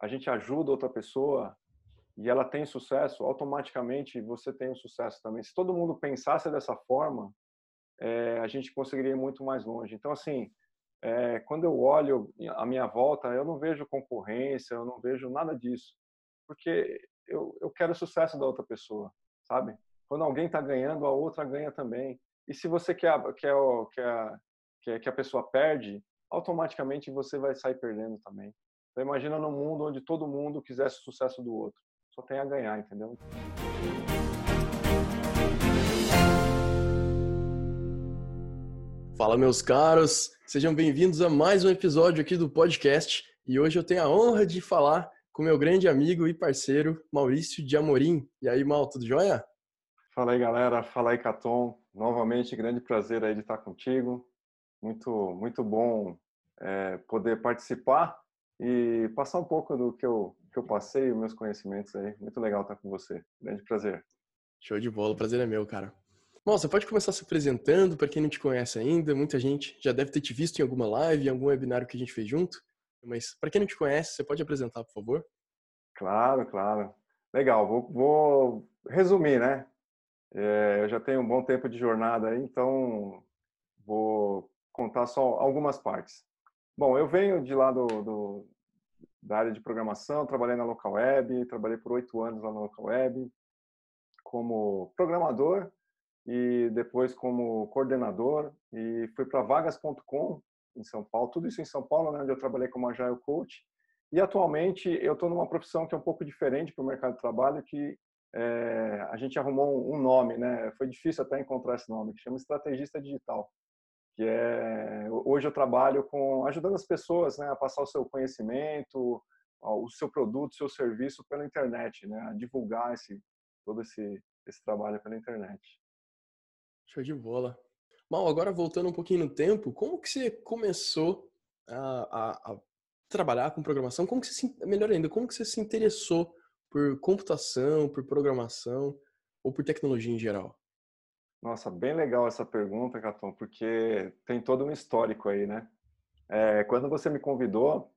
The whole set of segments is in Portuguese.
a gente ajuda outra pessoa e ela tem sucesso, automaticamente você tem um sucesso também. Se todo mundo pensasse dessa forma, é, a gente conseguiria ir muito mais longe. Então, assim, é, quando eu olho a minha volta, eu não vejo concorrência, eu não vejo nada disso, porque eu, eu quero o sucesso da outra pessoa, sabe? Quando alguém está ganhando, a outra ganha também. E se você quer, quer, quer, quer que a pessoa perde, automaticamente você vai sair perdendo também. Então imagina num mundo onde todo mundo quisesse o sucesso do outro. Só tem a ganhar, entendeu? Fala, meus caros! Sejam bem-vindos a mais um episódio aqui do podcast. E hoje eu tenho a honra de falar com meu grande amigo e parceiro, Maurício de Amorim. E aí, Mal, tudo jóia? Fala aí, galera. Fala aí, Caton. Novamente, grande prazer aí de estar contigo. Muito, muito bom é, poder participar e passar um pouco do que eu, que eu passei, meus conhecimentos aí. Muito legal estar com você. Grande prazer. Show de bola. Prazer é meu, cara. Bom, você pode começar se apresentando, para quem não te conhece ainda, muita gente já deve ter te visto em alguma live, em algum webinário que a gente fez junto, mas para quem não te conhece, você pode apresentar, por favor? Claro, claro. Legal, vou, vou resumir, né? É, eu já tenho um bom tempo de jornada aí, então vou contar só algumas partes. Bom, eu venho de lá do, do da área de programação, trabalhei na Local Web, trabalhei por oito anos lá na Local Web como programador e depois como coordenador e fui para vagas.com em São Paulo, tudo isso em São Paulo, né, onde eu trabalhei como agile coach. E atualmente eu estou numa profissão que é um pouco diferente para o mercado de trabalho, que é, a gente arrumou um nome, né? Foi difícil até encontrar esse nome, que chama estrategista digital. Que é hoje eu trabalho com ajudando as pessoas, né, a passar o seu conhecimento, o seu produto, o seu serviço pela internet, né, a divulgar esse todo esse esse trabalho pela internet. Show de bola. Mal, agora voltando um pouquinho no tempo, como que você começou a, a, a trabalhar com programação? Como que você se, melhor ainda, como que você se interessou por computação, por programação ou por tecnologia em geral? Nossa, bem legal essa pergunta, Caton, porque tem todo um histórico aí, né? É, quando você me convidou,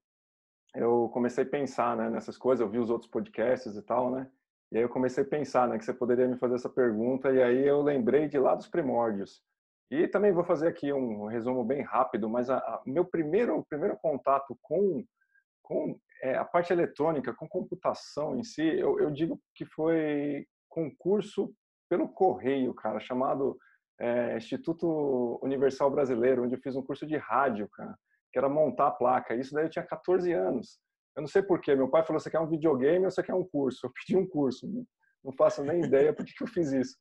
eu comecei a pensar né, nessas coisas, eu vi os outros podcasts e tal, né? E aí eu comecei a pensar, né, que você poderia me fazer essa pergunta e aí eu lembrei de lá dos primórdios. E também vou fazer aqui um resumo bem rápido, mas meu primeiro, primeiro contato com, com é, a parte eletrônica, com computação em si, eu, eu, digo que foi concurso pelo correio, cara, chamado é, Instituto Universal Brasileiro, onde eu fiz um curso de rádio, cara, que era montar a placa. Isso daí eu tinha 14 anos. Eu não sei porquê. Meu pai falou: você quer um videogame ou você quer um curso? Eu pedi um curso. Não faço nem ideia por que eu fiz isso.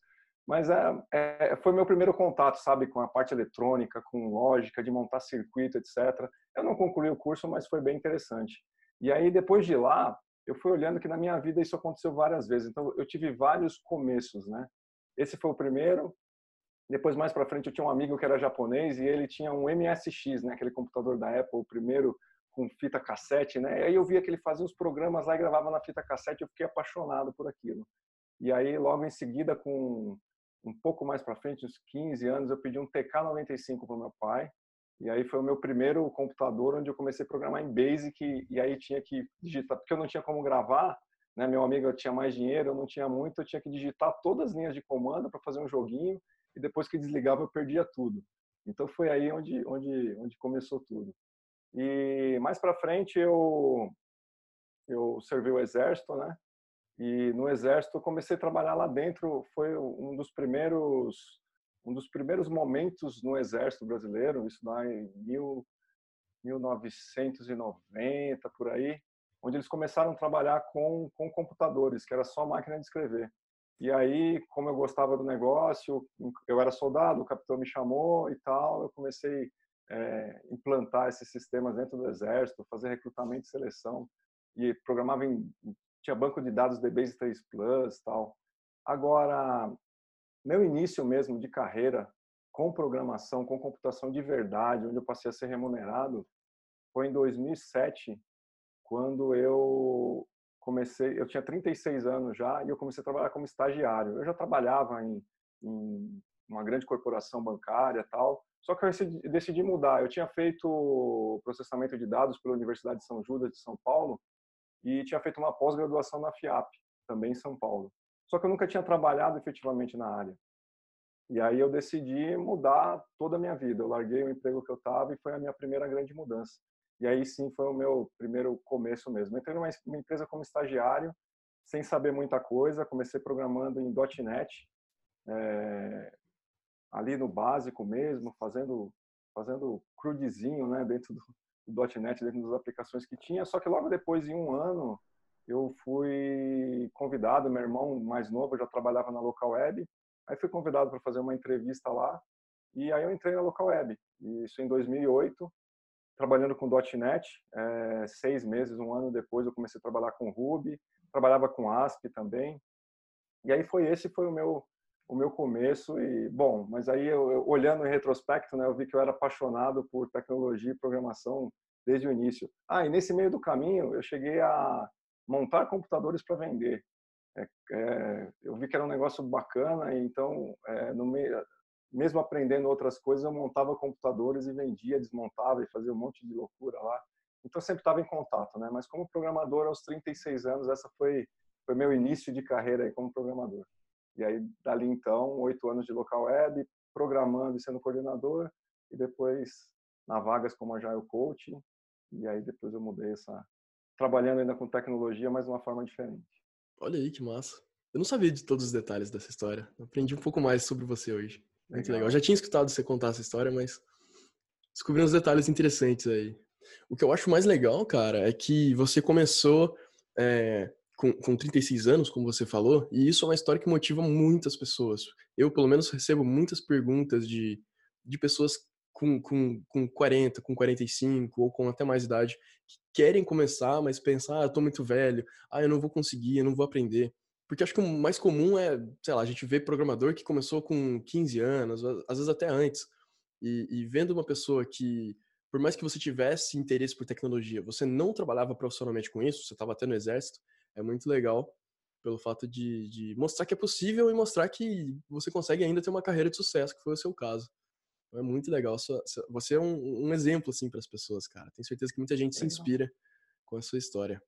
Mas é, é, foi meu primeiro contato, sabe, com a parte eletrônica, com lógica, de montar circuito, etc. Eu não concluí o curso, mas foi bem interessante. E aí, depois de lá, eu fui olhando que na minha vida isso aconteceu várias vezes. Então, eu tive vários começos, né? Esse foi o primeiro. Depois, mais para frente, eu tinha um amigo que era japonês e ele tinha um MSX, né? Aquele computador da Apple, o primeiro com fita cassete, né? Aí eu via que ele fazia os programas lá e gravava na fita cassete, eu fiquei apaixonado por aquilo. E aí logo em seguida, com um pouco mais para frente, uns 15 anos, eu pedi um TK95 para meu pai. E aí foi o meu primeiro computador onde eu comecei a programar em Basic e aí tinha que digitar, porque eu não tinha como gravar, né? Meu amigo tinha mais dinheiro, eu não tinha muito, eu tinha que digitar todas as linhas de comando para fazer um joguinho e depois que desligava eu perdia tudo. Então foi aí onde onde onde começou tudo. E mais para frente eu eu servi o exército, né? E no exército eu comecei a trabalhar lá dentro, foi um dos primeiros um dos primeiros momentos no exército brasileiro, isso lá em mil, 1990 por aí, onde eles começaram a trabalhar com com computadores, que era só máquina de escrever. E aí, como eu gostava do negócio, eu era soldado, o capitão me chamou e tal, eu comecei é, implantar esses sistemas dentro do exército, fazer recrutamento e seleção e programava em tinha banco de dados de Base 3 Plus, tal. Agora, meu início mesmo de carreira com programação, com computação de verdade, onde eu passei a ser remunerado, foi em 2007, quando eu comecei, eu tinha 36 anos já e eu comecei a trabalhar como estagiário. Eu já trabalhava em, em uma grande corporação bancária, tal, só que eu decidi mudar. Eu tinha feito processamento de dados pela Universidade de São Judas de São Paulo e tinha feito uma pós-graduação na FIAP, também em São Paulo. Só que eu nunca tinha trabalhado efetivamente na área. E aí eu decidi mudar toda a minha vida. Eu larguei o emprego que eu estava e foi a minha primeira grande mudança. E aí sim foi o meu primeiro começo mesmo. entrei numa empresa como estagiário, sem saber muita coisa. Comecei programando em .NET, é, ali no básico mesmo, fazendo fazendo crudezinho, né, dentro do, do .NET, dentro das aplicações que tinha. Só que logo depois, em um ano, eu fui convidado. Meu irmão mais novo já trabalhava na local web Aí fui convidado para fazer uma entrevista lá e aí eu entrei na Local Web. Isso em 2008, trabalhando com .NET. É, seis meses, um ano depois, eu comecei a trabalhar com Ruby, trabalhava com ASP também. E aí foi esse foi o meu o meu começo e bom, mas aí eu, eu, olhando em retrospecto, né, eu vi que eu era apaixonado por tecnologia e programação desde o início. Ah, e nesse meio do caminho eu cheguei a montar computadores para vender. É, é, eu vi que era um negócio bacana, então, é, no meio, mesmo aprendendo outras coisas, eu montava computadores e vendia, desmontava e fazia um monte de loucura lá. Então, eu sempre estava em contato, né? Mas como programador, aos 36 anos, essa foi foi meu início de carreira aí como programador. E aí, dali então, oito anos de local web, programando e sendo coordenador, e depois na vagas como Agile Coach, e aí depois eu mudei essa... Trabalhando ainda com tecnologia, mas de uma forma diferente. Olha aí que massa. Eu não sabia de todos os detalhes dessa história. Aprendi um pouco mais sobre você hoje. Muito legal. legal. Eu já tinha escutado você contar essa história, mas descobri uns detalhes interessantes aí. O que eu acho mais legal, cara, é que você começou é, com, com 36 anos, como você falou, e isso é uma história que motiva muitas pessoas. Eu, pelo menos, recebo muitas perguntas de, de pessoas com, com, com 40, com 45 ou com até mais idade que querem começar, mas pensar, ah, eu tô muito velho, ah, eu não vou conseguir, eu não vou aprender. Porque acho que o mais comum é, sei lá, a gente vê programador que começou com 15 anos, às vezes até antes. E, e vendo uma pessoa que, por mais que você tivesse interesse por tecnologia, você não trabalhava profissionalmente com isso, você estava até no exército, é muito legal pelo fato de, de mostrar que é possível e mostrar que você consegue ainda ter uma carreira de sucesso, que foi o seu caso. É muito legal. Você é um, um exemplo, assim, para as pessoas, cara. Tenho certeza que muita gente se inspira com a sua história.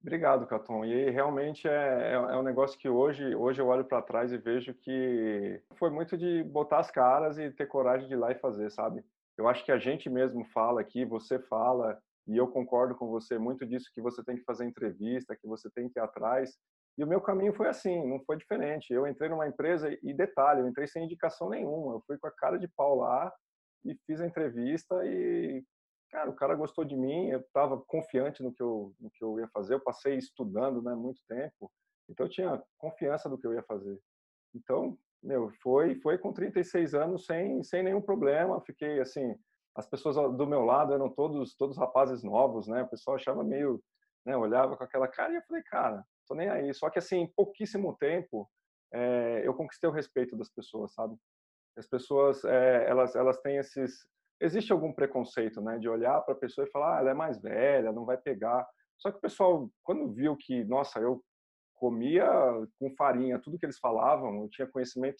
Obrigado, Caton. E realmente é, é, é um negócio que hoje, hoje eu olho para trás e vejo que foi muito de botar as caras e ter coragem de ir lá e fazer, sabe? Eu acho que a gente mesmo fala aqui, você fala, e eu concordo com você muito disso que você tem que fazer entrevista, que você tem que ir atrás. E o meu caminho foi assim, não foi diferente. Eu entrei numa empresa e detalhe, eu entrei sem indicação nenhuma. Eu fui com a cara de pau lá e fiz a entrevista e cara, o cara gostou de mim, eu estava confiante no que eu no que eu ia fazer. Eu passei estudando, né, muito tempo. Então eu tinha confiança do que eu ia fazer. Então, meu, foi foi com 36 anos sem sem nenhum problema. Fiquei assim, as pessoas do meu lado eram todos todos rapazes novos, né? O pessoal achava meio, né, olhava com aquela cara e eu falei, cara, tô nem aí. Só que assim, em pouquíssimo tempo, é, eu conquistei o respeito das pessoas, sabe? As pessoas, é, elas, elas têm esses, existe algum preconceito, né, de olhar para a pessoa e falar, ah, ela é mais velha, não vai pegar. Só que o pessoal, quando viu que, nossa, eu comia com farinha tudo que eles falavam, eu tinha conhecimento,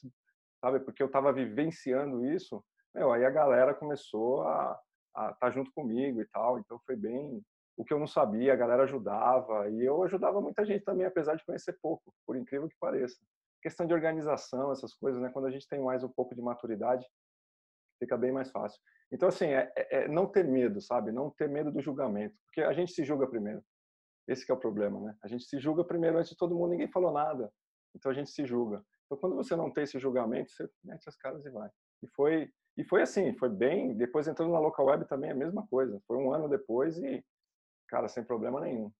sabe, porque eu estava vivenciando isso, meu, aí a galera começou a estar tá junto comigo e tal, então foi bem, o que eu não sabia, a galera ajudava, e eu ajudava muita gente também, apesar de conhecer pouco, por incrível que pareça. Questão de organização, essas coisas, né? Quando a gente tem mais um pouco de maturidade, fica bem mais fácil. Então, assim, é, é, é não ter medo, sabe? Não ter medo do julgamento, porque a gente se julga primeiro. Esse é o problema, né? A gente se julga primeiro antes de todo mundo, ninguém falou nada. Então a gente se julga. Então quando você não tem esse julgamento, você mete as caras e vai. E foi e foi assim, foi bem. Depois entrando na local web também é a mesma coisa. Foi um ano depois e cara, sem problema nenhum.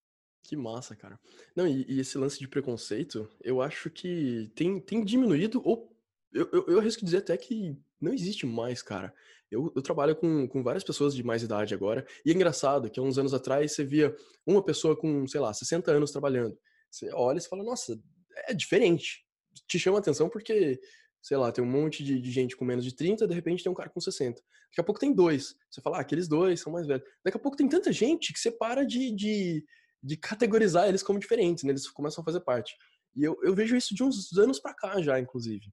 Que massa, cara. Não, e, e esse lance de preconceito, eu acho que tem, tem diminuído, ou eu, eu, eu risco dizer até que não existe mais, cara. Eu, eu, trabalho com, com várias pessoas de mais idade agora, e é engraçado que há uns anos atrás você via uma pessoa com, sei lá, 60 anos trabalhando. Você olha e fala, nossa, é diferente. Te chama atenção porque sei lá, tem um monte de, de, gente com menos de 30, de repente tem um cara com 60. Daqui a pouco tem dois. Você fala, ah, aqueles dois são mais velhos. Daqui a pouco tem tanta gente que você para de, de, de categorizar eles como diferentes, né? Eles começam a fazer parte. E eu, eu vejo isso de uns anos para cá já, inclusive.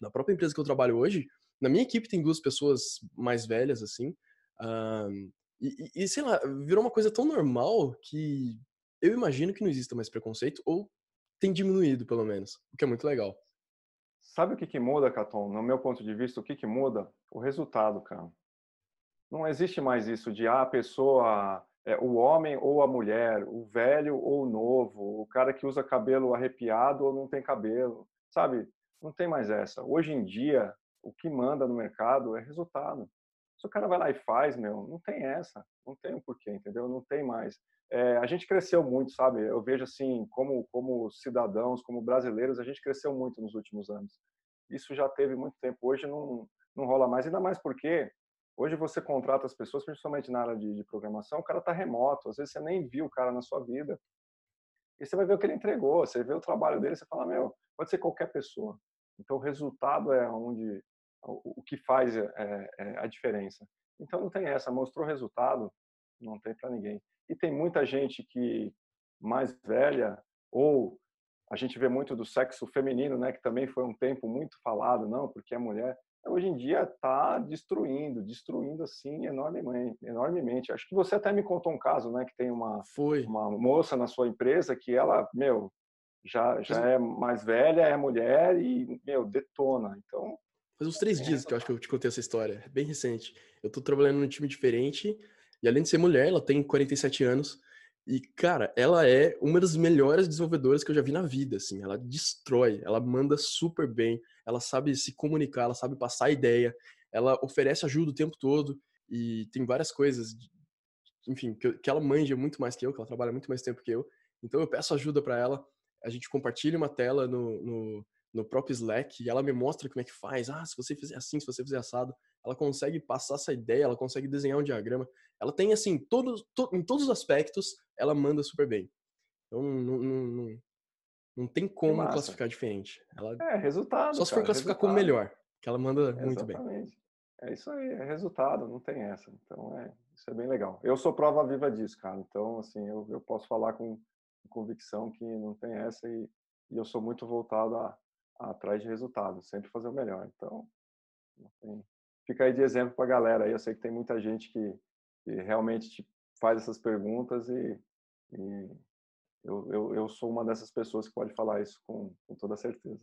Na própria empresa que eu trabalho hoje, na minha equipe tem duas pessoas mais velhas, assim. Um, e, e, sei lá, virou uma coisa tão normal que eu imagino que não exista mais preconceito, ou tem diminuído, pelo menos, o que é muito legal. Sabe o que, que muda, Caton? No meu ponto de vista, o que, que muda? O resultado, cara. Não existe mais isso de ah, a pessoa, é, o homem ou a mulher, o velho ou o novo, o cara que usa cabelo arrepiado ou não tem cabelo. Sabe? Não tem mais essa. Hoje em dia, o que manda no mercado é resultado. Se o cara vai lá e faz, meu, não tem essa. Não tem o um porquê, entendeu? Não tem mais. É, a gente cresceu muito, sabe? Eu vejo assim, como, como cidadãos, como brasileiros, a gente cresceu muito nos últimos anos. Isso já teve muito tempo. Hoje não, não rola mais, ainda mais porque hoje você contrata as pessoas, principalmente na área de, de programação, o cara está remoto. Às vezes você nem viu o cara na sua vida. E você vai ver o que ele entregou, você vê o trabalho dele, você fala, meu, pode ser qualquer pessoa. Então o resultado é onde o, que faz é, é a diferença. Então não tem essa, mostrou resultado, não tem para ninguém. E tem muita gente que mais velha ou a gente vê muito do sexo feminino, né, que também foi um tempo muito falado, não, porque a mulher hoje em dia está destruindo, destruindo assim enormemente, enormemente. Acho que você até me contou um caso, né, que tem uma foi. uma moça na sua empresa que ela, meu, já já é mais velha, é mulher e meu detona. Então Faz uns três dias que eu acho que eu te contei essa história, é bem recente. Eu tô trabalhando num time diferente e além de ser mulher, ela tem 47 anos. E, cara, ela é uma das melhores desenvolvedoras que eu já vi na vida, assim. Ela destrói, ela manda super bem, ela sabe se comunicar, ela sabe passar ideia, ela oferece ajuda o tempo todo e tem várias coisas, enfim, que, que ela manja muito mais que eu, que ela trabalha muito mais tempo que eu. Então eu peço ajuda para ela, a gente compartilha uma tela no, no, no próprio Slack e ela me mostra como é que faz. Ah, se você fizer assim, se você fizer assado, ela consegue passar essa ideia, ela consegue desenhar um diagrama. Ela tem, assim, todos, to, em todos os aspectos, ela manda super bem. Então, não, não, não, não tem como classificar diferente. Ela, é, resultado. Só se for classificar resultado. como melhor, que ela manda muito bem. É isso aí, é resultado, não tem essa. Então, é, isso é bem legal. Eu sou prova viva disso, cara. Então, assim, eu, eu posso falar com convicção que não tem essa e, e eu sou muito voltado a, a atrás de resultado, sempre fazer o melhor. Então, fica aí de exemplo para a galera. Eu sei que tem muita gente que que realmente te faz essas perguntas e, e eu, eu, eu, sou uma dessas pessoas que pode falar isso com, com toda certeza.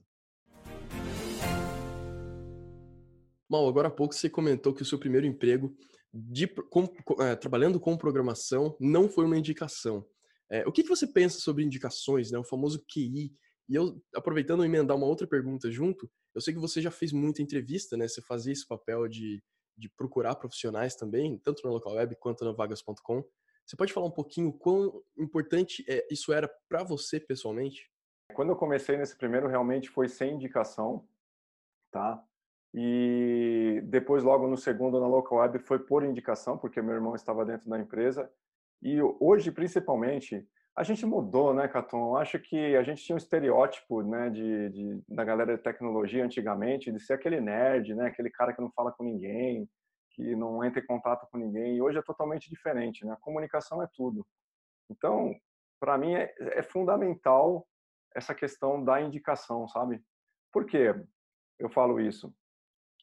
Mal, agora há pouco você comentou que o seu primeiro emprego de, com, é, trabalhando com programação não foi uma indicação. É, o que, que, você pensa sobre indicações, né, o famoso QI? E eu, aproveitando emendar uma outra pergunta junto, eu sei que você já fez muita entrevista, né? Você fazia esse papel de de procurar profissionais também, tanto na local web quanto na vagas.com. Você pode falar um pouquinho quão importante é, isso era para você pessoalmente? Quando eu comecei nesse primeiro, realmente foi sem indicação, tá? E depois, logo no segundo, na local web, foi por indicação, porque meu irmão estava dentro da empresa. E hoje, principalmente, a gente mudou, né, Caton? Acho que a gente tinha um estereótipo, né, de, de, da galera de tecnologia antigamente, de ser aquele nerd, né, aquele cara que não fala com ninguém, que não entra em contato com ninguém. E hoje é totalmente diferente, né? A comunicação é tudo. Então, para mim é, é, fundamental essa questão da indicação, sabe? Por que eu falo isso?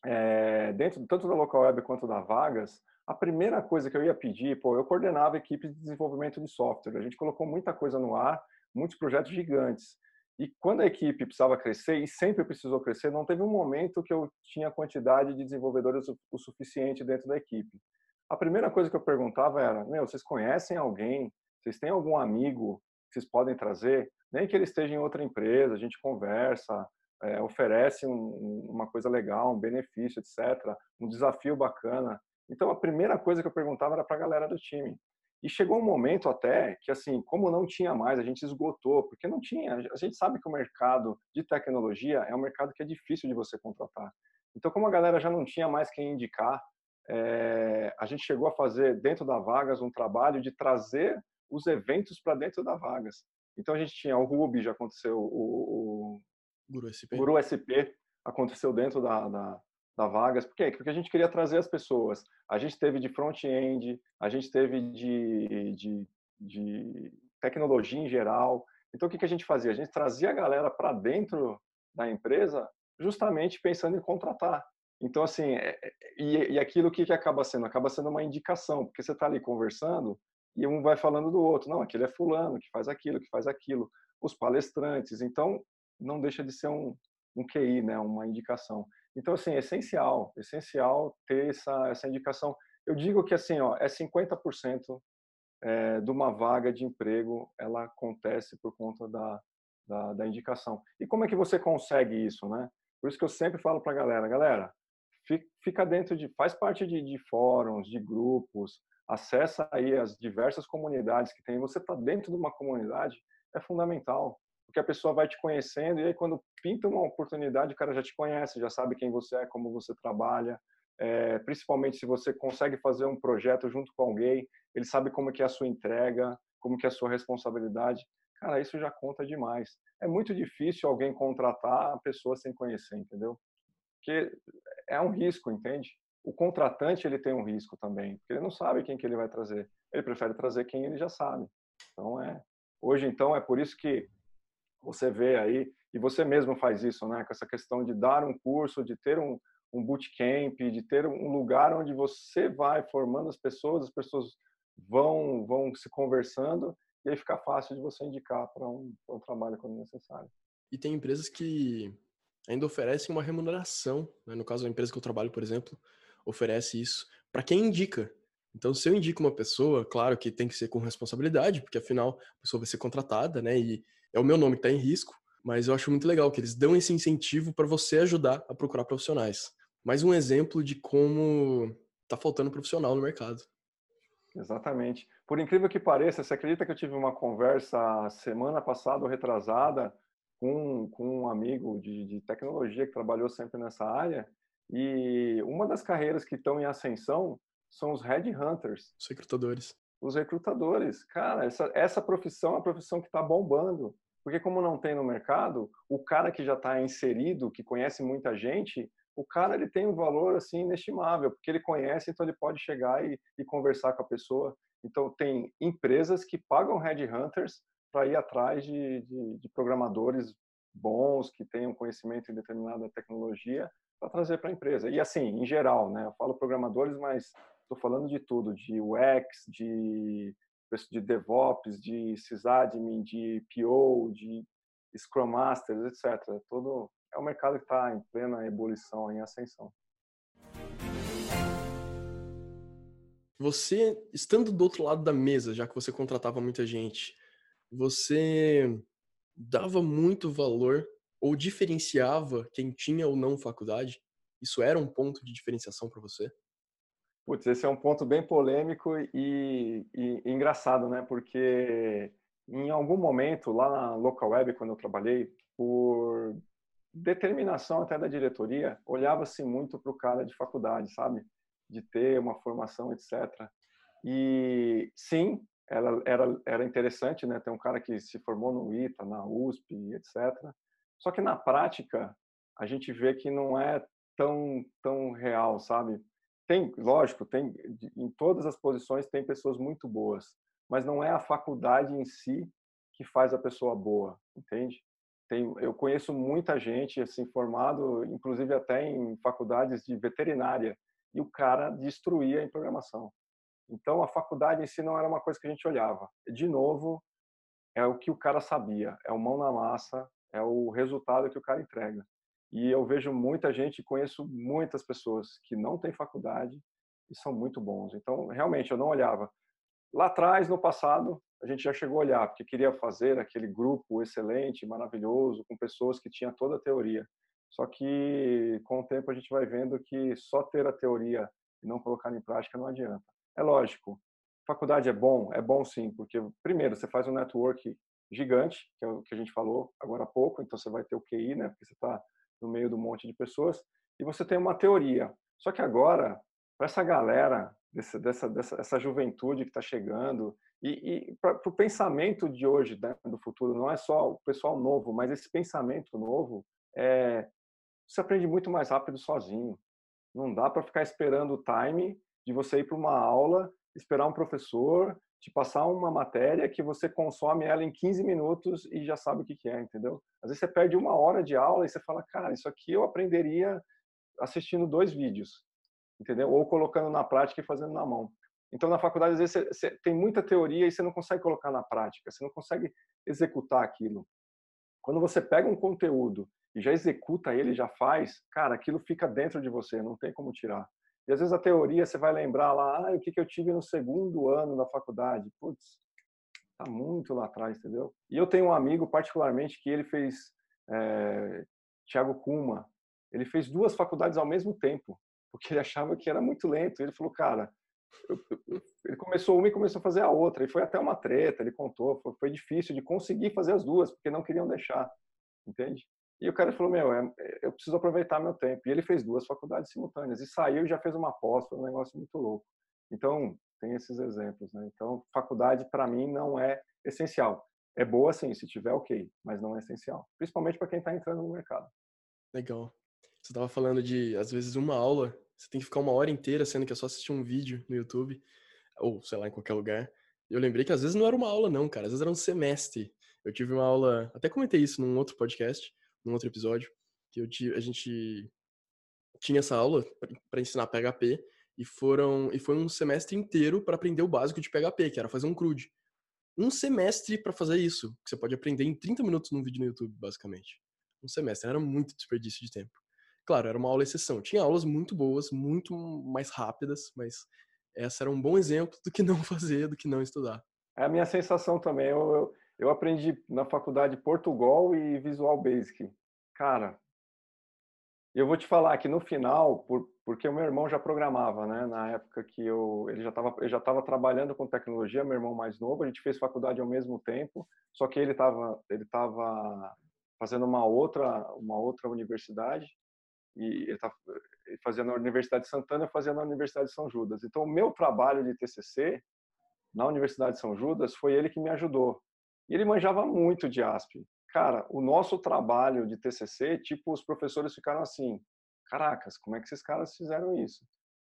É, dentro tanto da local web quanto da vagas, a primeira coisa que eu ia pedir, pô, eu coordenava a equipe de desenvolvimento de software. A gente colocou muita coisa no ar, muitos projetos gigantes. E quando a equipe precisava crescer, e sempre precisou crescer, não teve um momento que eu tinha quantidade de desenvolvedores o suficiente dentro da equipe. A primeira coisa que eu perguntava era: Meu, vocês conhecem alguém? Vocês têm algum amigo que vocês podem trazer? Nem que ele esteja em outra empresa, a gente conversa, é, oferece um, uma coisa legal, um benefício, etc. Um desafio bacana. Então, a primeira coisa que eu perguntava era para a galera do time. E chegou um momento até que, assim, como não tinha mais, a gente esgotou, porque não tinha. A gente sabe que o mercado de tecnologia é um mercado que é difícil de você contratar. Então, como a galera já não tinha mais quem indicar, é, a gente chegou a fazer dentro da Vagas um trabalho de trazer os eventos para dentro da Vagas. Então, a gente tinha o Ruby, já aconteceu, o, o Guru SP, Guru SP aconteceu dentro da, da, da Vagas, porque, porque a gente queria trazer as pessoas. A gente teve de front-end, a gente teve de, de, de, tecnologia em geral. Então, o que, que a gente fazia? A gente trazia a galera para dentro da empresa justamente pensando em contratar. Então, assim, é, é, e, e aquilo que, que acaba sendo? Acaba sendo uma indicação, porque você está ali conversando e um vai falando do outro. Não, aquele é fulano, que faz aquilo, que faz aquilo. Os palestrantes. Então, não deixa de ser um, um QI, né? uma indicação. Então, assim, é essencial, essencial ter essa, essa indicação. Eu digo que, assim, ó, é 50% é, de uma vaga de emprego, ela acontece por conta da, da, da indicação. E como é que você consegue isso, né? Por isso que eu sempre falo para a galera, galera, fica dentro de, faz parte de, de, fóruns, de grupos, acessa aí as diversas comunidades que tem. Você está dentro de uma comunidade é fundamental, porque a pessoa vai te conhecendo e aí quando pinta uma oportunidade, o cara já te conhece, já sabe quem você é, como você trabalha, é, principalmente se você consegue fazer um projeto junto com alguém, ele sabe como que é a sua entrega, como que é a sua responsabilidade. Cara, isso já conta demais. É muito difícil alguém contratar a pessoa sem conhecer, entendeu? Porque é um risco, entende? O contratante ele tem um risco também, porque ele não sabe quem que ele vai trazer. Ele prefere trazer quem ele já sabe. Então é hoje então é por isso que você vê aí e você mesmo faz isso, né? Com essa questão de dar um curso, de ter um, um bootcamp, de ter um lugar onde você vai formando as pessoas, as pessoas vão vão se conversando e aí fica fácil de você indicar para um, um trabalho quando necessário. E tem empresas que ainda oferecem uma remuneração. Né? No caso, a empresa que eu trabalho, por exemplo, oferece isso para quem indica. Então, se eu indico uma pessoa, claro que tem que ser com responsabilidade, porque afinal a pessoa vai ser contratada, né? E é o meu nome que está em risco. Mas eu acho muito legal que eles dão esse incentivo para você ajudar a procurar profissionais. Mais um exemplo de como está faltando profissional no mercado. Exatamente. Por incrível que pareça, você acredita que eu tive uma conversa semana passada ou retrasada com, com um amigo de, de tecnologia que trabalhou sempre nessa área? E uma das carreiras que estão em ascensão são os headhunters. Os recrutadores. Os recrutadores. Cara, essa, essa profissão é uma profissão que está bombando. Porque como não tem no mercado, o cara que já está inserido, que conhece muita gente, o cara ele tem um valor assim inestimável, porque ele conhece, então ele pode chegar e, e conversar com a pessoa. Então tem empresas que pagam headhunters para ir atrás de, de, de, programadores bons que tenham conhecimento em determinada tecnologia para trazer para a empresa. E assim, em geral, né? Eu falo programadores, mas estou falando de tudo, de UX, de de DevOps, de sysadmin, de PO, de Scrum Masters, etc. Todo é um mercado que está em plena ebulição, em ascensão. Você, estando do outro lado da mesa, já que você contratava muita gente, você dava muito valor ou diferenciava quem tinha ou não faculdade? Isso era um ponto de diferenciação para você? Putz, esse é um ponto bem polêmico e, e, e, engraçado, né? Porque em algum momento, lá na Local Web, quando eu trabalhei, por determinação até da diretoria, olhava-se muito para o cara de faculdade, sabe? De ter uma formação, etc. E sim, era, era, era interessante, né? Ter um cara que se formou no ITA, na USP, etc. Só que na prática, a gente vê que não é tão, tão real, sabe? Tem, lógico, tem em todas as posições tem pessoas muito boas, mas não é a faculdade em si que faz a pessoa boa, entende? Tem, eu conheço muita gente assim formado, inclusive até em faculdades de veterinária, e o cara destruía em programação. Então a faculdade em si não era uma coisa que a gente olhava. De novo, é o que o cara sabia, é o mão na massa, é o resultado que o cara entrega. E eu vejo muita gente, conheço muitas pessoas que não têm faculdade e são muito bons. Então, realmente, eu não olhava. Lá atrás, no passado, a gente já chegou a olhar, porque queria fazer aquele grupo excelente, maravilhoso, com pessoas que tinham toda a teoria. Só que, com o tempo, a gente vai vendo que só ter a teoria e não colocar em prática não adianta. É lógico, faculdade é bom? É bom sim, porque, primeiro, você faz um network gigante, que é o que a gente falou agora há pouco, então você vai ter o QI, né? Porque você está no meio do monte de pessoas, e você tem uma teoria. Só que agora, para essa galera, dessa, dessa, essa juventude que está chegando, e, e para o pensamento de hoje, né, do futuro, não é só o pessoal novo, mas esse pensamento novo, é, você aprende muito mais rápido sozinho. Não dá para ficar esperando o time de você ir para uma aula, esperar um professor, te passar uma matéria que você consome ela em 15 minutos e já sabe o que, que é, entendeu? Às vezes você perde uma hora de aula e você fala, cara, isso aqui eu aprenderia assistindo dois vídeos, entendeu? Ou colocando na prática e fazendo na mão. Então, na faculdade, às vezes, você, você tem muita teoria e você não consegue colocar na prática, você não consegue executar aquilo. Quando você pega um conteúdo e já executa ele, já faz, cara, aquilo fica dentro de você, não tem como tirar. E às vezes a teoria você vai lembrar lá, ah, o que, que eu tive no segundo ano da faculdade. Putz, tá muito lá atrás, entendeu? E eu tenho um amigo, particularmente, que ele fez, é, Thiago Kuma, ele fez duas faculdades ao mesmo tempo, porque ele achava que era muito lento. Ele falou, cara, ele começou uma e começou a fazer a outra. E foi até uma treta, ele contou. Foi, foi difícil de conseguir fazer as duas, porque não queriam deixar, entende? E o cara falou, meu, é, eu preciso aproveitar meu tempo. E ele fez duas faculdades simultâneas. E saiu e já fez uma pós, um negócio muito louco. Então, tem esses exemplos, né? Então, faculdade, para mim, não é essencial. É boa, sim, se tiver, ok, mas não é essencial. Principalmente para quem está entrando no mercado. Legal. Você estava falando de, às vezes, uma aula você tem que ficar uma hora inteira, sendo que é só assistir um vídeo no YouTube, ou sei lá, em qualquer lugar. Eu lembrei que às vezes não era uma aula, não, cara. Às vezes era um semestre. Eu tive uma aula, até comentei isso num outro podcast, num outro episódio, que eu tive, a gente tinha essa aula para ensinar PHP e foram e foi um semestre inteiro para aprender o básico de PHP, que era fazer um CRUD. Um semestre para fazer isso, que você pode aprender em 30 minutos num vídeo no YouTube, basicamente. Um semestre, era muito desperdício de tempo. Claro, era uma aula exceção. Tinha aulas muito boas, muito mais rápidas, mas essa era um bom exemplo do que não fazer, do que não estudar. É a minha sensação também. Eu, eu, eu aprendi na faculdade Portugal e Visual Basic. Cara, eu vou te falar que no final, por, porque o meu irmão já programava, né? Na época que eu, ele já estava, já trabalhando com tecnologia, meu irmão mais novo, a gente fez faculdade ao mesmo tempo, só que ele estava, ele estava fazendo uma outra, uma outra universidade e ele tá fazendo na Universidade de Santana, eu fazia na Universidade de São Judas. Então, o meu trabalho de TCC na Universidade de São Judas foi ele que me ajudou. E ele manjava muito de ASP. Cara, o nosso trabalho de TCC, tipo, os professores ficaram assim, caracas, como é que esses caras fizeram isso?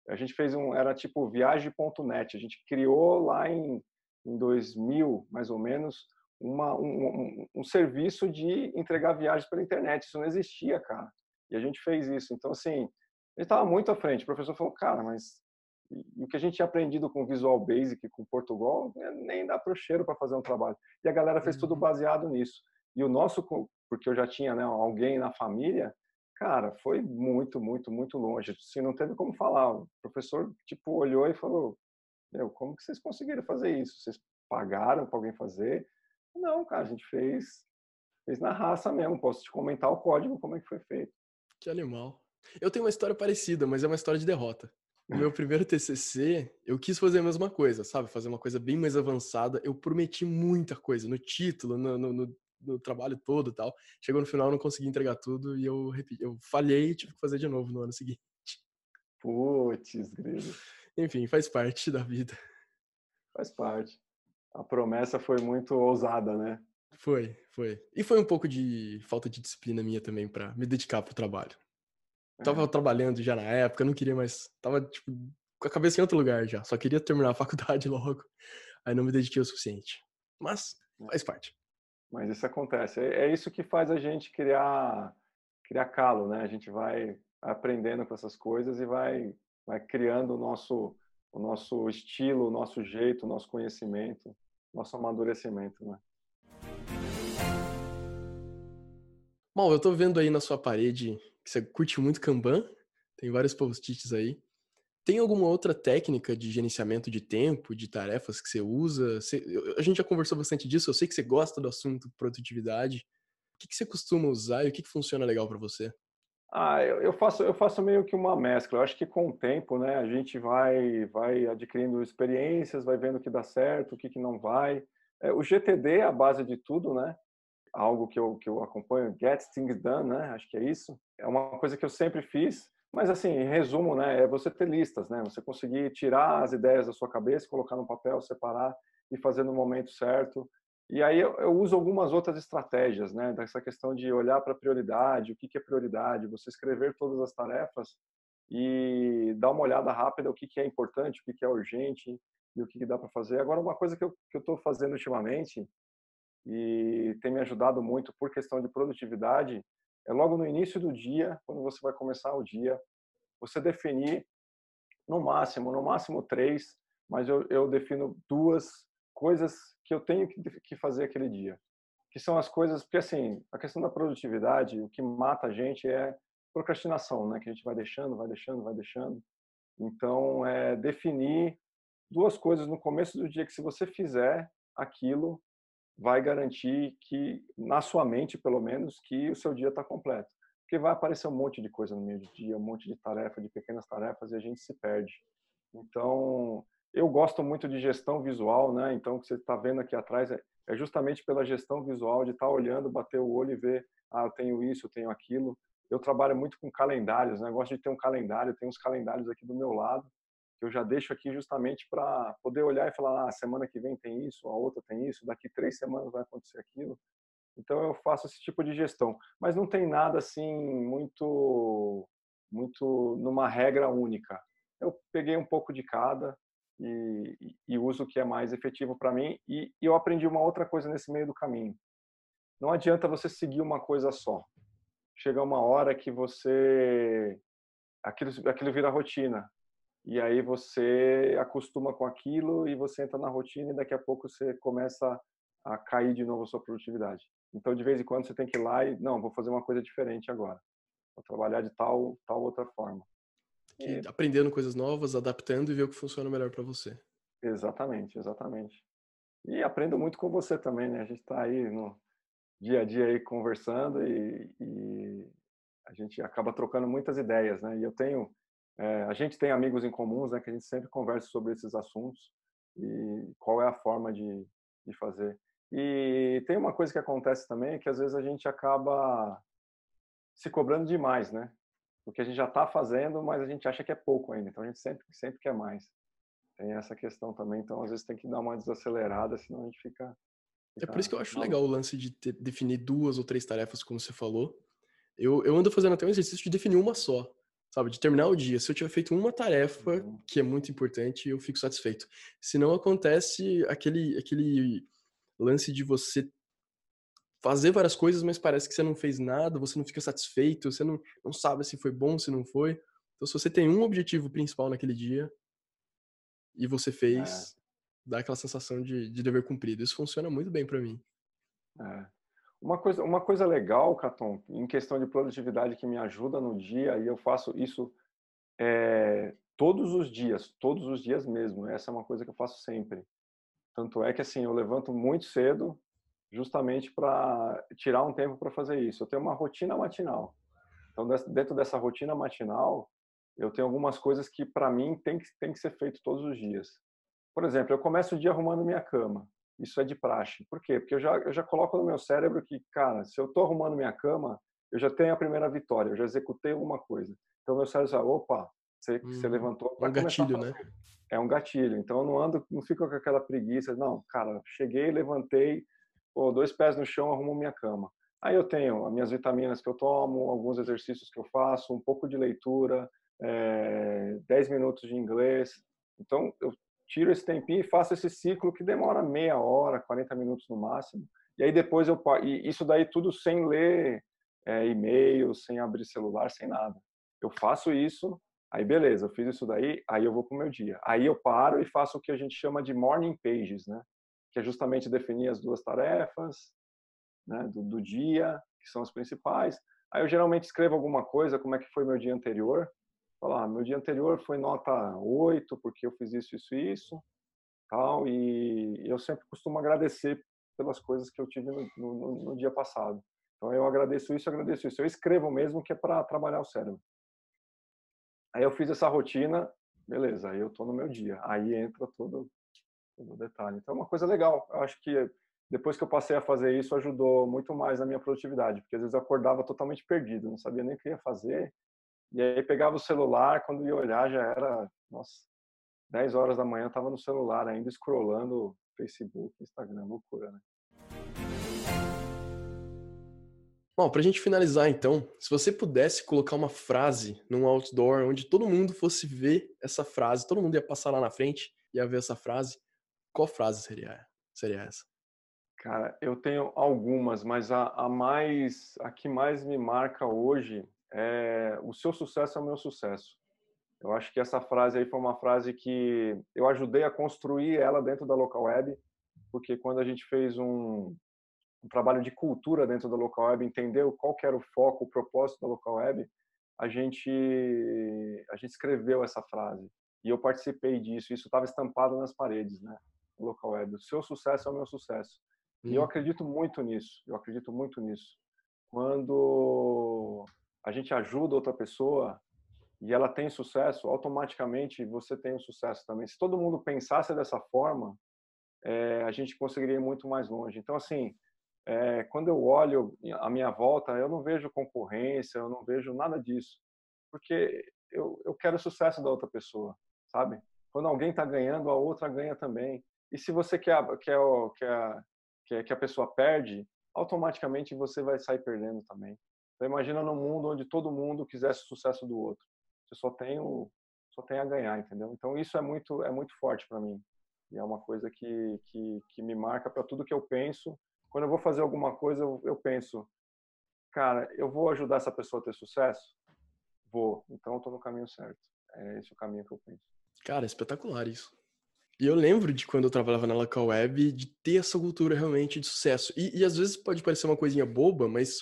A gente fez um, era tipo viagem.net, a gente criou lá em, em 2000, mais ou menos, uma, um, um, um serviço de entregar viagens pela internet. Isso não existia, cara. E a gente fez isso. Então, assim, ele estava muito à frente. O professor falou, cara, mas e o que a gente tinha aprendido com Visual Basic, com Portugal, né, nem dá para o cheiro para fazer um trabalho. E a galera fez tudo uhum. baseado nisso. E o nosso, porque eu já tinha né, alguém na família, cara, foi muito, muito, muito longe. Assim, não teve como falar. O professor, tipo, olhou e falou, meu, como que vocês conseguiram fazer isso? Vocês pagaram para alguém fazer? Não, cara, a gente fez, fez na raça mesmo. Posso te comentar o código, como é que foi feito. Que animal. Eu tenho uma história parecida, mas é uma história de derrota. No meu primeiro TCC, eu quis fazer a mesma coisa, sabe? Fazer uma coisa bem mais avançada. Eu prometi muita coisa no título, no, no, no, no trabalho todo e tal. Chegou no final, não consegui entregar tudo e eu, eu falhei e tive que fazer de novo no ano seguinte. Putz, grilo. Enfim, faz parte da vida. Faz parte. A promessa foi muito ousada, né? Foi, foi. E foi um pouco de falta de disciplina minha também para me dedicar pro trabalho. Tava é. trabalhando já na época, não queria mais. Tava, tipo, com a cabeça em outro lugar já. Só queria terminar a faculdade logo. Aí não me dediquei o suficiente. Mas é. faz parte. Mas isso acontece. É, é isso que faz a gente criar, criar calo, né? A gente vai aprendendo com essas coisas e vai, vai criando o nosso, o nosso estilo, o nosso jeito, o nosso conhecimento, nosso amadurecimento, né? Bom, eu tô vendo aí na sua parede que você curte muito Kanban, tem vários post-its aí. Tem alguma outra técnica de gerenciamento de tempo, de tarefas que você usa? Você, a gente já conversou bastante disso, eu sei que você gosta do assunto produtividade. O que, que você costuma usar e o que, que funciona legal para você? Ah, eu faço, eu faço meio que uma mescla. Eu acho que com o tempo, né, a gente vai, vai adquirindo experiências, vai vendo o que dá certo, o que, que não vai. É, o GTD é a base de tudo, né? Algo que eu, que eu acompanho, Get Things Done, né? Acho que é isso. É uma coisa que eu sempre fiz, mas assim, em resumo, né? É você ter listas, né? Você conseguir tirar as ideias da sua cabeça, colocar no papel, separar e fazer no momento certo. E aí eu, eu uso algumas outras estratégias, né? Dessa questão de olhar para a prioridade, o que, que é prioridade, você escrever todas as tarefas e dar uma olhada rápida o que, que é importante, o que, que é urgente e o que, que dá para fazer. Agora, uma coisa que eu estou fazendo ultimamente e tem me ajudado muito por questão de produtividade, é logo no início do dia, quando você vai começar o dia, você definir no máximo, no máximo três, mas eu, eu defino duas coisas que eu tenho que fazer aquele dia. Que são as coisas, porque assim, a questão da produtividade, o que mata a gente é procrastinação, né? Que a gente vai deixando, vai deixando, vai deixando. Então, é definir duas coisas no começo do dia que se você fizer aquilo, vai garantir que, na sua mente, pelo menos, que o seu dia está completo. Porque vai aparecer um monte de coisa no meio do dia, um monte de tarefa, de pequenas tarefas, e a gente se perde. Então, eu gosto muito de gestão visual, né? Então, o que você está vendo aqui atrás é, é, justamente pela gestão visual, de estar tá olhando, bater o olho e ver, ah, eu tenho isso, eu tenho aquilo. Eu trabalho muito com calendários, né? Eu gosto de ter um calendário, tem uns calendários aqui do meu lado, que eu já deixo aqui justamente para poder olhar e falar, ah, semana que vem tem isso, a outra tem isso, daqui três semanas vai acontecer aquilo. Então eu faço esse tipo de gestão, mas não tem nada assim muito, muito numa regra única. Eu peguei um pouco de cada e, e uso o que é mais efetivo para mim e, e eu aprendi uma outra coisa nesse meio do caminho. Não adianta você seguir uma coisa só. Chega uma hora que você aquilo, aquilo vira rotina e aí você acostuma com aquilo e você entra na rotina e daqui a pouco você começa a cair de novo a sua produtividade. Então, de vez em quando você tem que ir lá e não, vou fazer uma coisa diferente agora. Vou trabalhar de tal, tal outra forma. E... Aprendendo coisas novas, adaptando e ver o que funciona melhor para você. Exatamente, exatamente. E aprendo muito com você também, né? A gente está aí no dia a dia aí conversando e, e, a gente acaba trocando muitas ideias, né? E eu tenho é, a gente tem amigos em comuns, né, que a gente sempre conversa sobre esses assuntos e qual é a forma de, de fazer. E tem uma coisa que acontece também, que às vezes a gente acaba se cobrando demais, né? Porque a gente já está fazendo, mas a gente acha que é pouco ainda. Então a gente sempre, sempre quer mais. Tem essa questão também. Então às vezes tem que dar uma desacelerada, senão a gente fica. fica é por isso que eu acho legal o lance de ter, definir duas ou três tarefas, como você falou. Eu, eu ando fazendo até um exercício de definir uma só sabe, de terminar o dia. Se eu tiver feito uma tarefa uhum. que é muito importante, eu fico satisfeito. Se não acontece aquele aquele lance de você fazer várias coisas, mas parece que você não fez nada, você não fica satisfeito, você não, não sabe se foi bom, se não foi. Então, se você tem um objetivo principal naquele dia e você fez, é. dá aquela sensação de, de dever cumprido. Isso funciona muito bem para mim. É. Uma coisa, uma coisa legal, Caton, em questão de produtividade que me ajuda no dia, e eu faço isso é, todos os dias, todos os dias mesmo. Essa é uma coisa que eu faço sempre. Tanto é que assim, eu levanto muito cedo, justamente para tirar um tempo para fazer isso. Eu tenho uma rotina matinal. Então, dentro dessa rotina matinal, eu tenho algumas coisas que para mim tem que, tem que ser feito todos os dias. Por exemplo, eu começo o dia arrumando minha cama. Isso é de praxe. Por quê? Porque eu já, eu já coloco no meu cérebro que, cara, se eu estou arrumando minha cama, eu já tenho a primeira vitória, eu já executei alguma coisa. Então, meu cérebro fala, opa, você, hum, você levantou. É um gatilho, né? É um gatilho. Então, eu não ando, não fico com aquela preguiça. Não, cara, cheguei, levantei, pô, dois pés no chão, arrumo minha cama. Aí eu tenho as minhas vitaminas que eu tomo, alguns exercícios que eu faço, um pouco de leitura, é, 10 minutos de inglês. Então, eu tiro esse tempinho e faço esse ciclo que demora meia hora, 40 minutos no máximo. E aí depois eu e isso daí tudo sem ler é, e-mail, sem abrir celular, sem nada. Eu faço isso, aí beleza, eu fiz isso daí, aí eu vou para o meu dia. Aí eu paro e faço o que a gente chama de morning pages, né? Que é justamente definir as duas tarefas né, do, do dia, que são as principais. Aí eu geralmente escrevo alguma coisa, como é que foi meu dia anterior, falar, ah, meu dia anterior foi nota 8, porque eu fiz isso, isso e isso, tal, e eu sempre costumo agradecer pelas coisas que eu tive no, no, no dia passado. Então eu agradeço isso, agradeço isso. Eu escrevo mesmo que é para trabalhar o cérebro. Aí eu fiz essa rotina, beleza, aí eu tô no meu dia. Aí entra todo, todo detalhe. Então é uma coisa legal. Eu acho que depois que eu passei a fazer isso, ajudou muito mais na minha produtividade, porque às vezes eu acordava totalmente perdido, não sabia nem o que ia fazer, e aí pegava o celular, quando ia olhar já era, nossa, 10 horas da manhã, estava no celular ainda, scrollando Facebook, Instagram, loucura, né? Bom, para a gente finalizar então, se você pudesse colocar uma frase num outdoor onde todo mundo fosse ver essa frase, todo mundo ia passar lá na frente e ia ver essa frase, qual frase seria, seria essa? Cara, eu tenho algumas, mas a, a mais, a que mais me marca hoje é, o seu sucesso é o meu sucesso. Eu acho que essa frase aí foi uma frase que eu ajudei a construir ela dentro da local web, porque quando a gente fez um, um trabalho de cultura dentro da local web, entendeu qual era o foco, o propósito da local web, a gente a gente escreveu essa frase e eu participei disso. Isso estava estampado nas paredes, né? Local web. O seu sucesso é o meu sucesso. Hum. E eu acredito muito nisso. Eu acredito muito nisso. Quando a gente ajuda outra pessoa e ela tem sucesso, automaticamente você tem um sucesso também. Se todo mundo pensasse dessa forma, é, a gente conseguiria ir muito mais longe. Então, assim, é, quando eu olho a minha volta, eu não vejo concorrência, eu não vejo nada disso, porque eu, eu quero o sucesso da outra pessoa, sabe? Quando alguém está ganhando, a outra ganha também. E se você quer, quer, quer, quer que a pessoa perde, automaticamente você vai sair perdendo também. Então, imagina num mundo onde todo mundo quisesse o sucesso do outro. Você só tem o só tem a ganhar, entendeu? Então isso é muito é muito forte para mim. E é uma coisa que, que, que me marca para tudo que eu penso quando eu vou fazer alguma coisa, eu, eu penso, cara, eu vou ajudar essa pessoa a ter sucesso? Vou. Então eu tô no caminho certo. É esse o caminho que eu penso. Cara, é espetacular isso. E eu lembro de quando eu trabalhava na local web, de ter essa cultura realmente de sucesso. E, e, às vezes pode parecer uma coisinha boba, mas,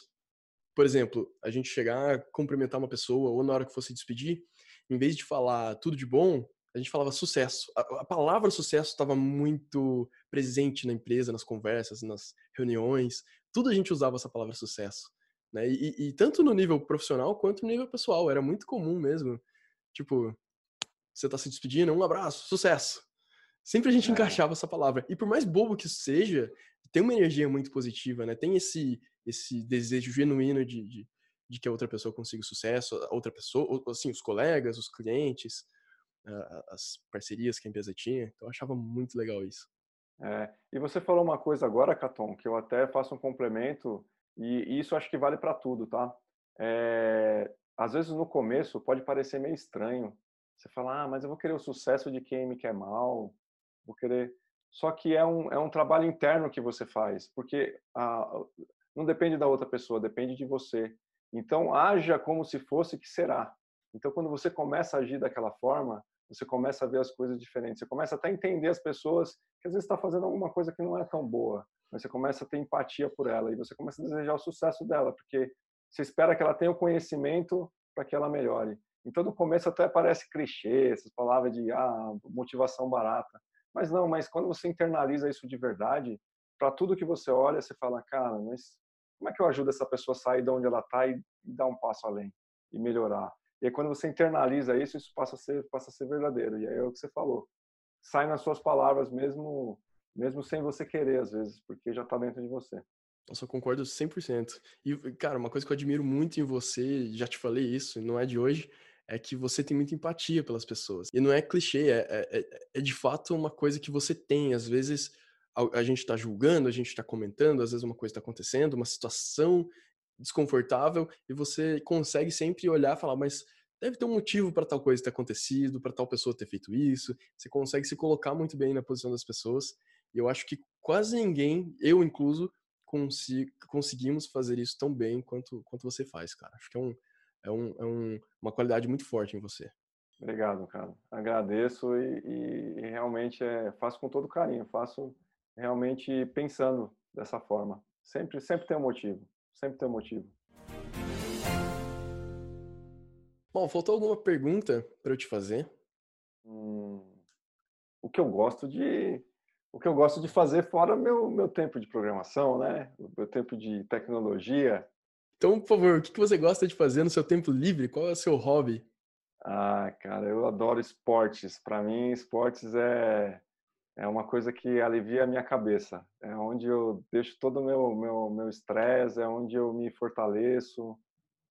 por exemplo, a gente chegar, cumprimentar uma pessoa, ou na hora que fosse despedir, em vez de falar tudo de bom, a gente falava sucesso. A, a palavra sucesso estava muito presente na empresa, nas conversas, nas reuniões. Tudo a gente usava essa palavra sucesso. Né? E, e, tanto no nível profissional quanto no nível pessoal. Era muito comum mesmo. Tipo, você está se despedindo, um abraço, sucesso. Sempre a gente é. encaixava essa palavra. E por mais bobo que isso seja, tem uma energia muito positiva, né? Tem esse, esse desejo genuíno de, de, de que a outra pessoa consiga sucesso, a outra pessoa, assim, os colegas, os clientes as parcerias que a empresa tinha. Então eu achava muito legal isso. É, e você falou uma coisa agora, Caton, que eu até faço um complemento, e, isso acho que vale para tudo, tá? É, às vezes no começo pode parecer meio estranho. Você fala, ah, mas eu vou querer o sucesso de quem me quer mal, vou querer. Só que é um, é um trabalho interno que você faz, porque não depende da outra pessoa, depende de você. Então, haja como se fosse que será. Então, quando você começa a agir daquela forma, você começa a ver as coisas diferentes. Você começa até a entender as pessoas que às vezes está fazendo alguma coisa que não é tão boa, mas você começa a ter empatia por ela e você começa a desejar o sucesso dela, porque você espera que ela tenha o conhecimento para que ela melhore. Então, no começo até parece clichê, essas palavras de ah, motivação barata. Mas não, mas quando você internaliza isso de verdade, para tudo que você olha, você fala, cara, mas como é que eu ajudo essa pessoa a sair de onde ela está e dar um passo além e melhorar? E aí, quando você internaliza isso, isso passa a ser, passa a ser verdadeiro. E aí é o que você falou. Sai nas suas palavras mesmo, mesmo sem você querer, às vezes, porque já está dentro de você. Nossa, eu concordo 100%. E, cara, uma coisa que eu admiro muito em você, já te falei isso, não é de hoje, é que você tem muita empatia pelas pessoas. E não é clichê, é, é, é, é de fato uma coisa que você tem. Às vezes a, a gente está julgando, a gente está comentando, às vezes uma coisa está acontecendo, uma situação desconfortável, e você consegue sempre olhar e falar, mas deve ter um motivo para tal coisa ter acontecido, para tal pessoa ter feito isso. Você consegue se colocar muito bem na posição das pessoas. E eu acho que quase ninguém, eu incluso, consigo, conseguimos fazer isso tão bem quanto, quanto você faz, cara. Acho que é, um, é, um, é um, uma qualidade muito forte em você. Obrigado, cara. Agradeço e, e, e realmente é, faço com todo carinho. Faço realmente pensando dessa forma. Sempre, sempre tem um motivo. Sempre tem um motivo. Bom, faltou alguma pergunta para eu te fazer? Hum, o que eu gosto de o que eu gosto de fazer fora meu meu tempo de programação, né? O meu tempo de tecnologia. Então, por favor, o que você gosta de fazer no seu tempo livre? Qual é o seu hobby? Ah, cara, eu adoro esportes. Para mim, esportes é é uma coisa que alivia a minha cabeça. É onde eu deixo todo o meu meu meu estresse, é onde eu me fortaleço.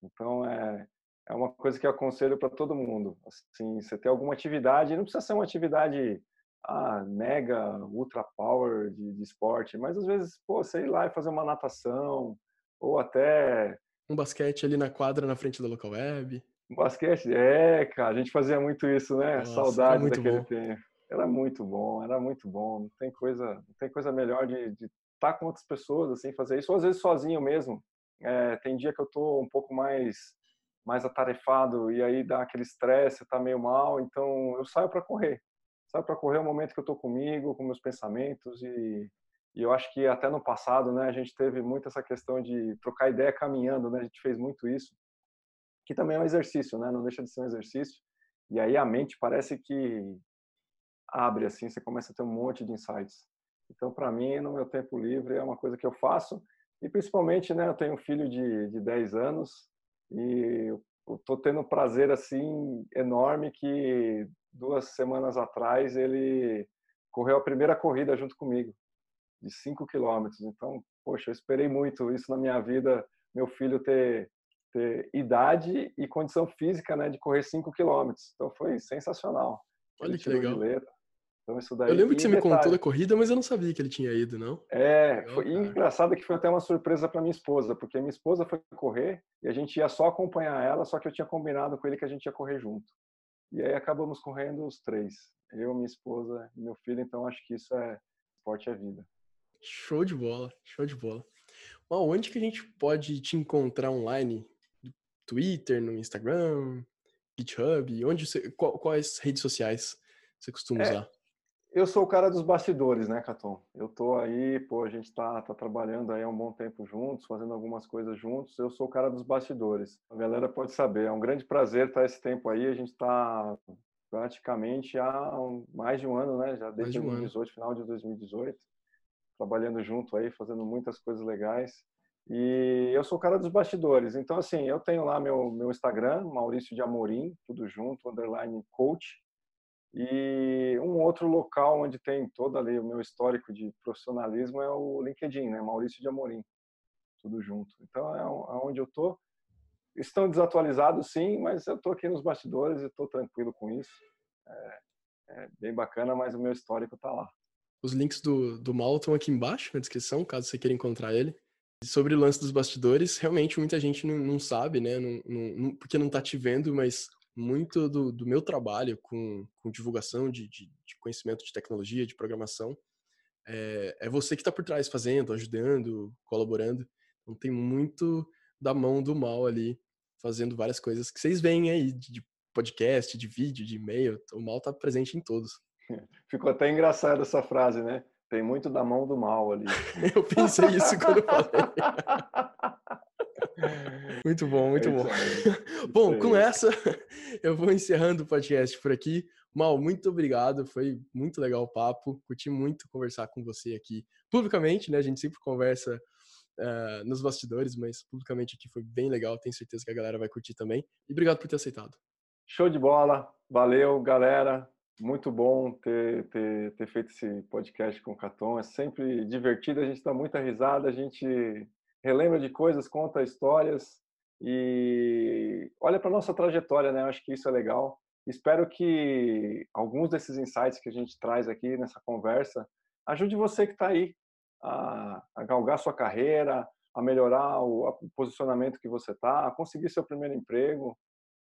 Então é é uma coisa que eu aconselho para todo mundo. Assim, você ter alguma atividade, não precisa ser uma atividade ah, mega, ultra power de, de esporte, mas às vezes, pô, sei lá fazer uma natação, ou até... Um basquete ali na quadra, na frente da local web. Um basquete, é, cara, a gente fazia muito isso, né? Nossa, Saudade daquele bom. tempo. Era muito bom, era muito bom. Não tem coisa, não tem coisa melhor de, estar com outras pessoas, assim, fazer isso, ou às vezes sozinho mesmo. É, tem dia que eu tô um pouco mais mais atarefado e aí dá aquele estresse, tá meio mal, então eu saio para correr. Saio para correr é o momento que eu tô comigo, com meus pensamentos e, e eu acho que até no passado, né, a gente teve muito essa questão de trocar ideia caminhando, né? A gente fez muito isso, que também é um exercício, né? Não deixa de ser um exercício. E aí a mente parece que abre assim, você começa a ter um monte de insights. Então, para mim, no meu tempo livre, é uma coisa que eu faço. E principalmente, né, eu tenho um filho de, de 10 anos e eu tô tendo um prazer assim enorme que duas semanas atrás ele correu a primeira corrida junto comigo de 5 quilômetros. Então, poxa, eu esperei muito isso na minha vida, meu filho ter, ter idade e condição física, né, de correr 5 quilômetros. Então, foi sensacional. Olha que legal. Então, isso daí... Eu lembro que você detalhe, me contou da corrida, mas eu não sabia que ele tinha ido, não. É, foi legal, engraçado que foi até uma surpresa para minha esposa, porque minha esposa foi correr e a gente ia só acompanhar ela, só que eu tinha combinado com ele que a gente ia correr junto. E aí acabamos correndo os três, eu, minha esposa e meu filho, então acho que isso é esporte é vida. Show de bola, show de bola. Bom, onde que a gente pode te encontrar online? No Twitter, no Instagram, GitHub? Onde você, quais redes sociais você costuma é, usar? Eu sou o cara dos bastidores, né, Caton? Eu tô aí, pô, a gente tá, tá trabalhando aí há um bom tempo juntos, fazendo algumas coisas juntos. Eu sou o cara dos bastidores. A galera pode saber, é um grande prazer estar esse tempo aí. A gente tá praticamente há um, mais de um ano, né? Já desde um 2018, ano. final de 2018, trabalhando junto aí, fazendo muitas coisas legais. E eu sou o cara dos bastidores. Então, assim, eu tenho lá meu, meu Instagram, Maurício de Amorim, tudo junto, underline coach. E um outro local onde tem todo ali o meu histórico de profissionalismo é o LinkedIn, né? Maurício de Amorim, tudo junto. Então é onde eu tô. Estão desatualizados, sim, mas eu tô aqui nos bastidores e estou tranquilo com isso. É, é, bem bacana, mas o meu histórico está lá. Os links do, do Mal estão aqui embaixo na descrição, caso você queira encontrar ele. E sobre o lance dos bastidores, realmente muita gente não, não sabe, né? Não, não, porque não está te vendo, mas muito do, do meu trabalho com, com divulgação de, de, de, conhecimento de tecnologia, de programação, é, é você que está por trás fazendo, ajudando, colaborando. Então tem muito da mão do mal ali, fazendo várias coisas que vocês veem aí, de podcast, de vídeo, de e-mail. O mal está presente em todos. Ficou até engraçado essa frase, né? Tem muito da mão do mal ali. eu pensei isso quando eu falei. Muito bom, muito bom. bom, com essa, eu vou encerrando o podcast por aqui. Mal, muito obrigado. Foi muito legal o papo. Curti muito conversar com você aqui publicamente, né? A gente sempre conversa uh, nos bastidores, mas publicamente aqui foi bem legal. Tenho certeza que a galera vai curtir também. E obrigado por ter aceitado. Show de bola. Valeu, galera. Muito bom ter, ter, ter feito esse podcast com o Caton. É sempre divertido, a gente dá muita risada, a gente relembra de coisas, conta histórias e olha para nossa trajetória, né? Eu acho que isso é legal. Espero que alguns desses insights que a gente traz aqui nessa conversa ajude você que está aí a, a, galgar sua carreira, a melhorar o, o posicionamento que você está, a conseguir seu primeiro emprego.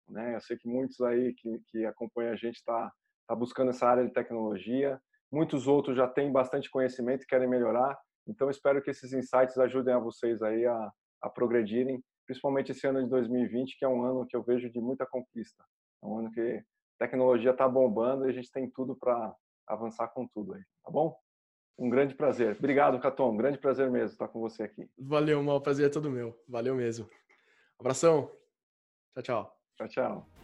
Né? Eu sei que muitos aí que, que acompanham a gente está tá buscando essa área de tecnologia. Muitos outros já têm bastante conhecimento e querem melhorar. Então, espero que esses insights ajudem a vocês aí a, a progredirem, principalmente esse ano de 2020, que é um ano que eu vejo de muita conquista. É um ano que a tecnologia está bombando e a gente tem tudo para avançar com tudo aí, tá bom? Um grande prazer. Obrigado, Caton. Um grande prazer mesmo estar com você aqui. Valeu, mal prazer é todo meu. Valeu mesmo. Abração. Tchau, tchau. Tchau, tchau.